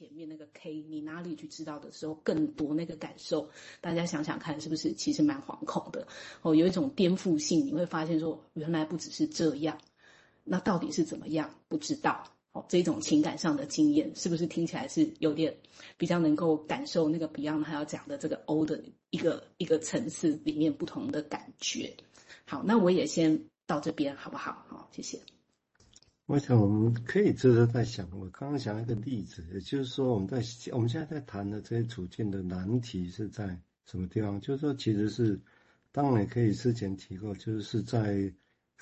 前面那个 K，你哪里去知道的时候更多那个感受？大家想想看，是不是其实蛮惶恐的？哦，有一种颠覆性，你会发现说，原来不只是这样，那到底是怎么样？不知道。哦，这种情感上的经验，是不是听起来是有点比较能够感受那个 Beyond 他要讲的这个 O 的一个一个层次里面不同的感觉？好，那我也先到这边好不好？好，谢谢。我想我们可以接着再想，我刚刚讲一个例子，也就是说我们在我们现在在谈的这些处境的难题是在什么地方？就是说，其实是当然也可以之前提过，就是在。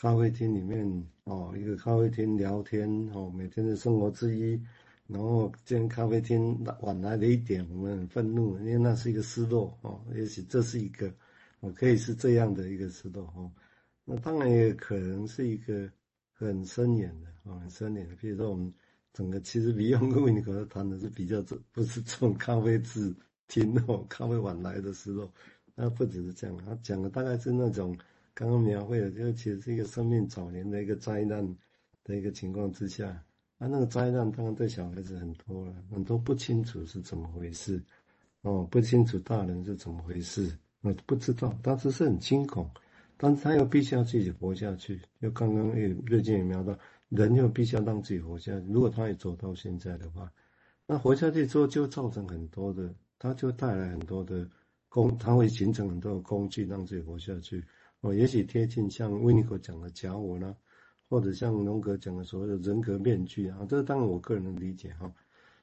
咖啡厅里面哦，一个咖啡厅聊天哦，每天的生活之一。然后今天咖啡厅晚来了一点，我们很愤怒，因为那是一个失落哦。也许这是一个，我，可以是这样的一个失落哦。那当然也可能是一个很深远的哦，很深的。比如说我们整个其实 Beyond 跟 Winnicott 谈的是比较这不是这种咖啡厅哦，咖啡晚来的时候，那不只是这样，他讲的大概是那种。刚刚描绘的，就其实是一个生命早年的一个灾难的一个情况之下，啊，那个灾难当然对小孩子很多了，很多不清楚是怎么回事，哦，不清楚大人是怎么回事，我不知道，当时是很惊恐，但是他又必须要自己活下去。就刚刚也瑞金也描到，人就必须要让自己活下去。如果他也走到现在的话，那活下去之后就造成很多的，他就带来很多的工，他会形成很多的工具让自己活下去。哦，也许贴近像维尼口讲的假我呢，或者像荣格讲的所谓的人格面具啊，这当然我个人的理解哈。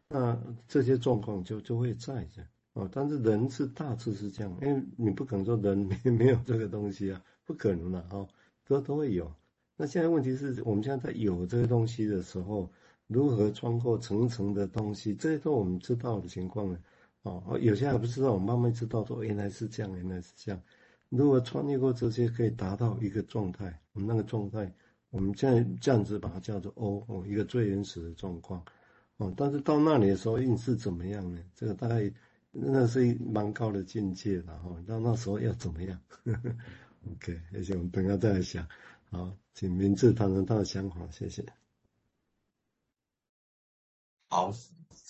那这些状况就就会在这哦，但是人是大致是这样，因为你不可能说人没没有这个东西啊，不可能的哈，都都会有。那现在问题是我们现在在有这些东西的时候，如何穿过层层的东西，这些都我们知道的情况呢？哦，有些还不知道，我慢慢知道说原来是这样，原来是这样。如果穿越过这些，可以达到一个状态，我们那个状态，我们现在这样子把它叫做 O 哦，一个最原始的状况哦。但是到那里的时候，运势怎么样呢？这个大概那是蛮高的境界了哈。到那时候要怎么样？OK，而且。我们等下再来想。好，请明志谈谈他的想法，谢谢。好，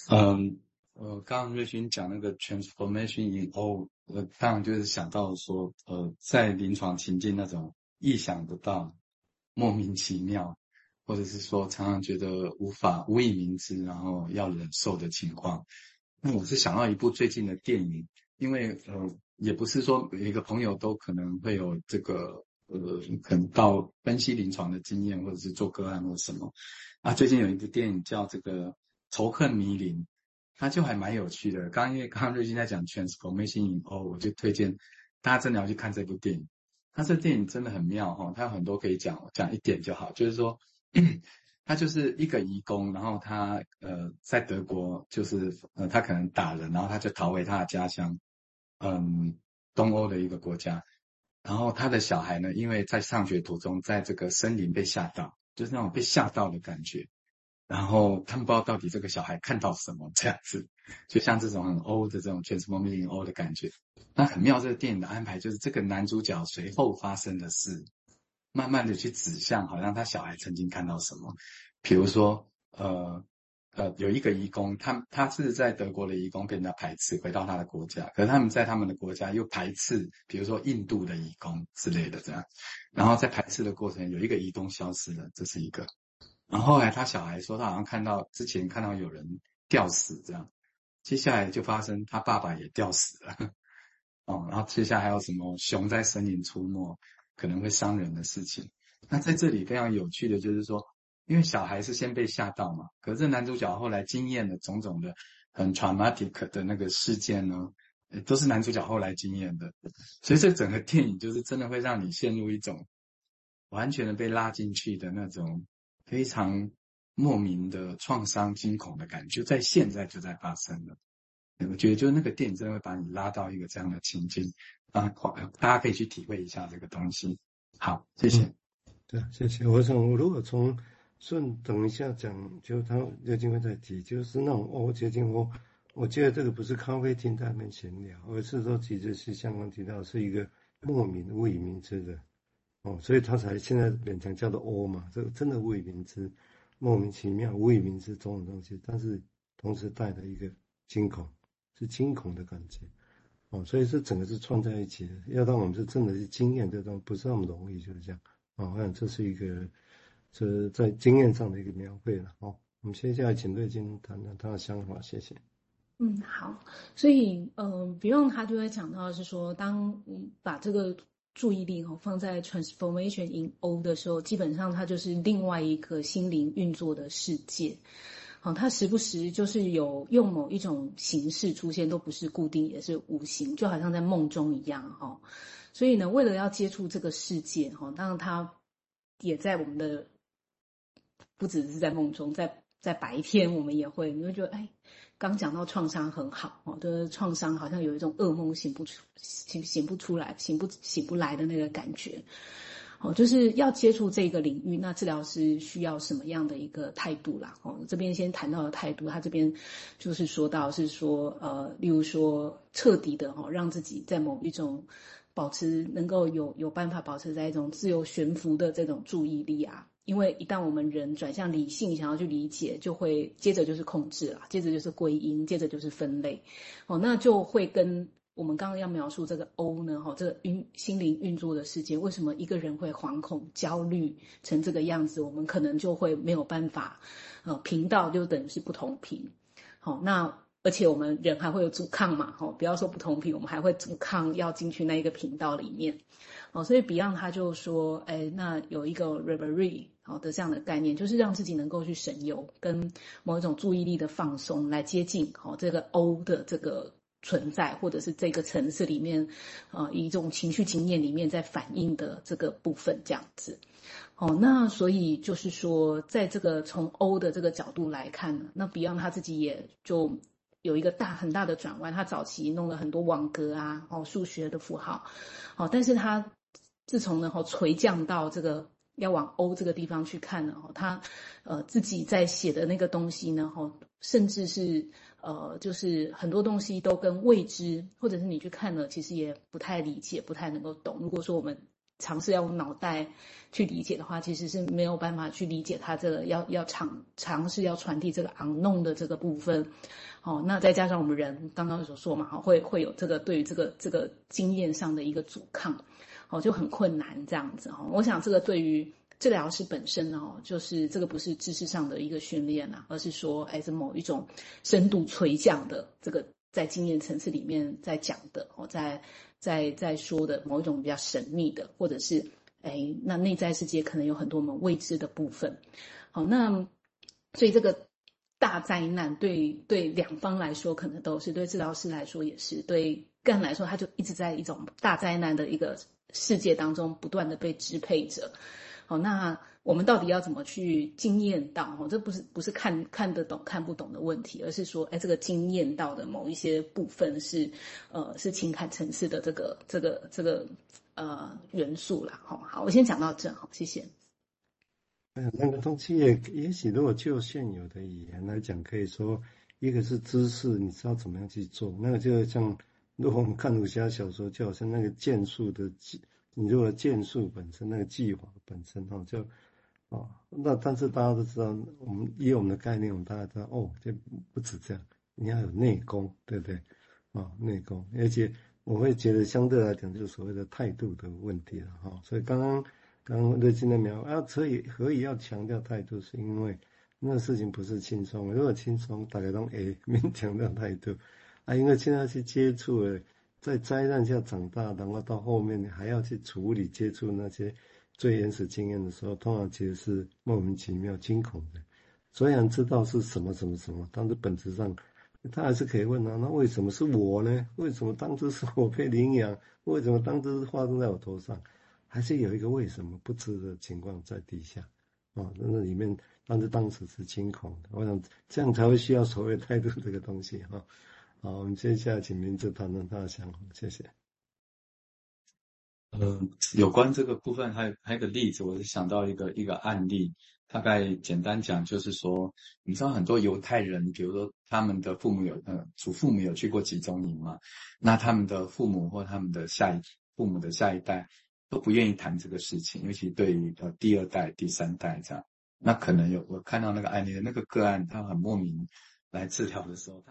嗯。呃，刚刚瑞勋讲那个 transformation in O，呃，当然就是想到说，呃，在临床情境那种意想不到、莫名其妙，或者是说常常觉得无法无以名之，然后要忍受的情况。那我是想到一部最近的电影，因为呃，也不是说每一个朋友都可能会有这个呃，可能到分析临床的经验，或者是做个案或什么。啊，最近有一部电影叫这个《仇恨迷林》。他就还蛮有趣的。刚因为刚刚瑞金在讲 transformation in O，我就推荐大家真的要去看这部电影。他这电影真的很妙哈，他有很多可以讲，讲一点就好。就是说，他就是一个移工，然后他呃在德国，就是呃他可能打人，然后他就逃回他的家乡，嗯，东欧的一个国家。然后他的小孩呢，因为在上学途中，在这个森林被吓到，就是那种被吓到的感觉。然后他们不知道到底这个小孩看到什么这样子，就像这种很欧的这种 transformation in O 的感觉。那很妙，这个电影的安排就是这个男主角随后发生的事，慢慢的去指向，好像他小孩曾经看到什么。比如说，呃呃，有一个移工，他他是在德国的移工被人家排斥，回到他的国家，可是他们在他们的国家又排斥，比如说印度的移工之类的这样。然后在排斥的过程，有一个移工消失了，这是一个。然后后来他小孩说，他好像看到之前看到有人吊死这样，接下来就发生他爸爸也吊死了，哦，然后接下来还有什么熊在森林出没，可能会伤人的事情。那在这里非常有趣的就是说，因为小孩是先被吓到嘛，可是男主角后来经验了种种的很 traumatic 的那个事件呢，都是男主角后来经验的，所以这整个电影就是真的会让你陷入一种完全的被拉进去的那种。非常莫名的创伤、惊恐的感觉，在现在就在发生了。我觉得，就那个电影真的会把你拉到一个这样的情境啊，大家可以去体会一下这个东西。好，谢谢。嗯、对，谢谢。我想，如果从顺等一下讲，就他有机会再提，就是那种哦，接近我，我记得这个不是咖啡厅在那边闲聊，而是说其实是相关提到，是一个莫名无以名之的。哦，所以他才现在勉强叫做 O 嘛，这个真的未名之，莫名其妙未名之种种东西，但是同时带着一个惊恐，是惊恐的感觉。哦，所以这整个是串在一起的，要让我们是真的是经验这种，不是那么容易，就是这样。啊，我想这是一个，是在经验上的一个描绘了。哦，我们接下来请瑞金谈谈他的想法，谢谢。嗯，好。所以，呃不用他就会讲到是说，当你把这个注意力哦放在 transformation in O 的时候，基本上它就是另外一个心灵运作的世界。好，它时不时就是有用某一种形式出现，都不是固定，也是无形，就好像在梦中一样哈。所以呢，为了要接触这个世界，哈，当然它也在我们的，不只是在梦中，在在白天，我们也会，你会觉得，哎，刚讲到创伤很好，哦，的创伤好像有一种噩梦醒不出，醒醒不出来，醒不醒不来的那个感觉，哦，就是要接触这个领域，那治疗师需要什么样的一个态度啦？哦，这边先谈到的态度，他这边就是说到是说，呃，例如说彻底的哈，让自己在某一种。保持能够有有办法保持在一种自由悬浮的这种注意力啊，因为一旦我们人转向理性，想要去理解，就会接着就是控制了，接着就是归因，接着就是分类，哦，那就会跟我们刚刚要描述这个 O 呢，哈，这个运心灵运作的世界，为什么一个人会惶恐、焦虑成这个样子？我们可能就会没有办法，呃，频道就等于是不同频，好，那。而且我们人还会有阻抗嘛，吼，不要说不同频，我们还会阻抗要进去那一个频道里面，哦，所以 Beyond 他就说，哎，那有一个 Reverie 好的这样的概念，就是让自己能够去神游，跟某一种注意力的放松来接近，好这个 O 的这个存在，或者是这个层次里面，呃，一种情绪经验里面在反映的这个部分这样子，哦，那所以就是说，在这个从 O 的这个角度来看呢，那 Beyond 他自己也就。有一个大很大的转弯，他早期弄了很多网格啊，哦，数学的符号，哦，但是他自从呢，哦，垂降到这个要往 O 这个地方去看了，哦，他呃自己在写的那个东西呢，哦，甚至是呃，就是很多东西都跟未知，或者是你去看了，其实也不太理解，不太能够懂。如果说我们尝试要用脑袋去理解的话，其实是没有办法去理解它这个要要尝尝试要传递这个昂弄的这个部分。哦，那再加上我们人刚刚所说嘛，哈，会会有这个对于这个这个经验上的一个阻抗，哦，就很困难这样子哈。我想这个对于治疗师本身哦，就是这个不是知识上的一个训练啊，而是说，哎，是某一种深度垂降的这个在经验层次里面在讲的，哦，在。在在说的某一种比较神秘的，或者是哎，那内在世界可能有很多我们未知的部分。好，那所以这个大灾难对对两方来说可能都是，对治疗师来说也是，对个人来说他就一直在一种大灾难的一个世界当中不断的被支配着。好，那。我们到底要怎么去经验到？哦，这不是不是看看得懂看不懂的问题，而是说，哎，这个经验到的某一些部分是，呃，是情感层次的这个这个这个呃元素啦。好，好，我先讲到这，好，谢谢。那个东西也也许，如果就现有的语言来讲，可以说，一个是知识，你知道怎么样去做，那个就像，如果我们看武侠小说，就好像那个剑术的技，你如果剑术本身那个技法本身哈，就。哦，那但是大家都知道，我们以我们的概念，我们大家知道，哦，这不止这样，你要有内功，对不对？啊、哦，内功，而且我会觉得相对来讲，就是所谓的态度的问题了哈、哦。所以刚刚刚刚瑞金的描啊，所以何以要强调态度，是因为那事情不是轻松，如果轻松，大家都哎，没强调态度啊，因为现在去接触了，在灾难下长大，然后到后面你还要去处理接触那些。最原始经验的时候，通常其实是莫名其妙、惊恐的。虽然知道是什么什么什么，但是本质上，他还是可以问啊，那为什么是我呢？为什么当初是我被领养？为什么当初是发生在我头上？还是有一个为什么不知的情况在底下啊？那那里面，但是当时是惊恐的。我想这样才会需要所谓态度这个东西哈。好，我们接下来请明志谈谈他的想法，谢谢。呃，有关这个部分，还有还有个例子，我是想到一个一个案例，大概简单讲就是说，你知道很多犹太人，比如说他们的父母有呃祖父母有去过集中营嘛，那他们的父母或他们的下一父母的下一代都不愿意谈这个事情，尤其对于呃第二代、第三代这样，那可能有我看到那个案例的那个个案，他很莫名。来治疗的时候，他。